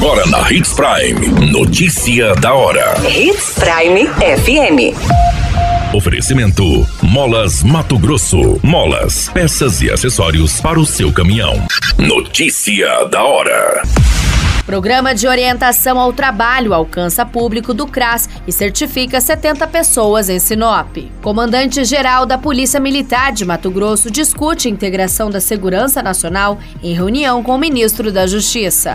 Agora na Hits Prime. Notícia da hora. Hits Prime FM. Oferecimento: Molas Mato Grosso. Molas, peças e acessórios para o seu caminhão. Notícia da hora. Programa de orientação ao trabalho alcança público do CRAS e certifica 70 pessoas em Sinop. Comandante-geral da Polícia Militar de Mato Grosso discute a integração da segurança nacional em reunião com o ministro da Justiça.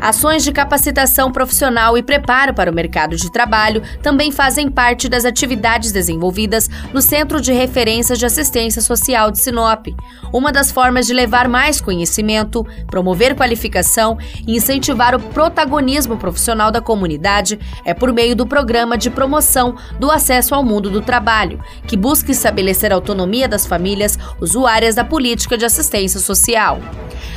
Ações de capacitação profissional e preparo para o mercado de trabalho também fazem parte das atividades desenvolvidas no Centro de Referência de Assistência Social de Sinop. Uma das formas de levar mais conhecimento, promover qualificação e incentivar o protagonismo profissional da comunidade é por meio do Programa de Promoção do Acesso ao Mundo do Trabalho, que busca estabelecer a autonomia das famílias usuárias da política de assistência social.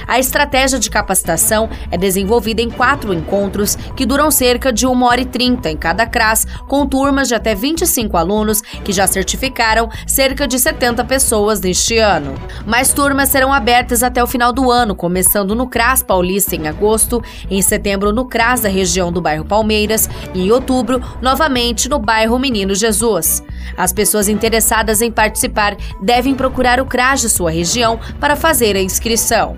A estratégia de capacitação é desenvolvida em quatro encontros que duram cerca de uma hora e trinta em cada CRAS, com turmas de até 25 alunos que já certificaram cerca de 70 pessoas neste ano. Mais turmas serão abertas até o final do ano, começando no CRAS Paulista em agosto, em setembro no CRAS da região do bairro Palmeiras e em outubro, novamente no bairro Menino Jesus. As pessoas interessadas em participar devem procurar o CRAS de sua região para fazer a inscrição.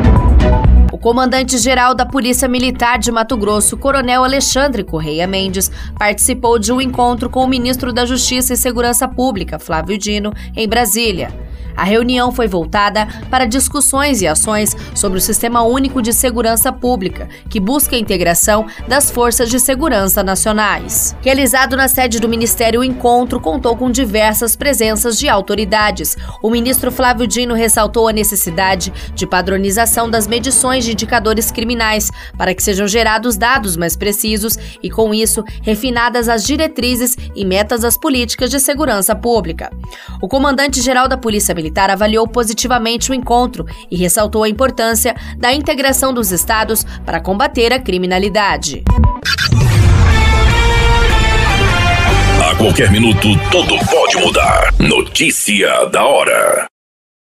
comandante-geral da Polícia Militar de Mato Grosso, Coronel Alexandre Correia Mendes, participou de um encontro com o ministro da Justiça e Segurança Pública, Flávio Dino, em Brasília. A reunião foi voltada para discussões e ações sobre o Sistema Único de Segurança Pública, que busca a integração das forças de segurança nacionais. Realizado na sede do Ministério, o encontro contou com diversas presenças de autoridades. O ministro Flávio Dino ressaltou a necessidade de padronização das medições de indicadores criminais para que sejam gerados dados mais precisos e, com isso, refinadas as diretrizes e metas das políticas de segurança pública. O comandante-geral da Polícia Militar avaliou positivamente o encontro e ressaltou a importância da integração dos estados para combater a criminalidade. A qualquer minuto, tudo pode mudar. Notícia da hora.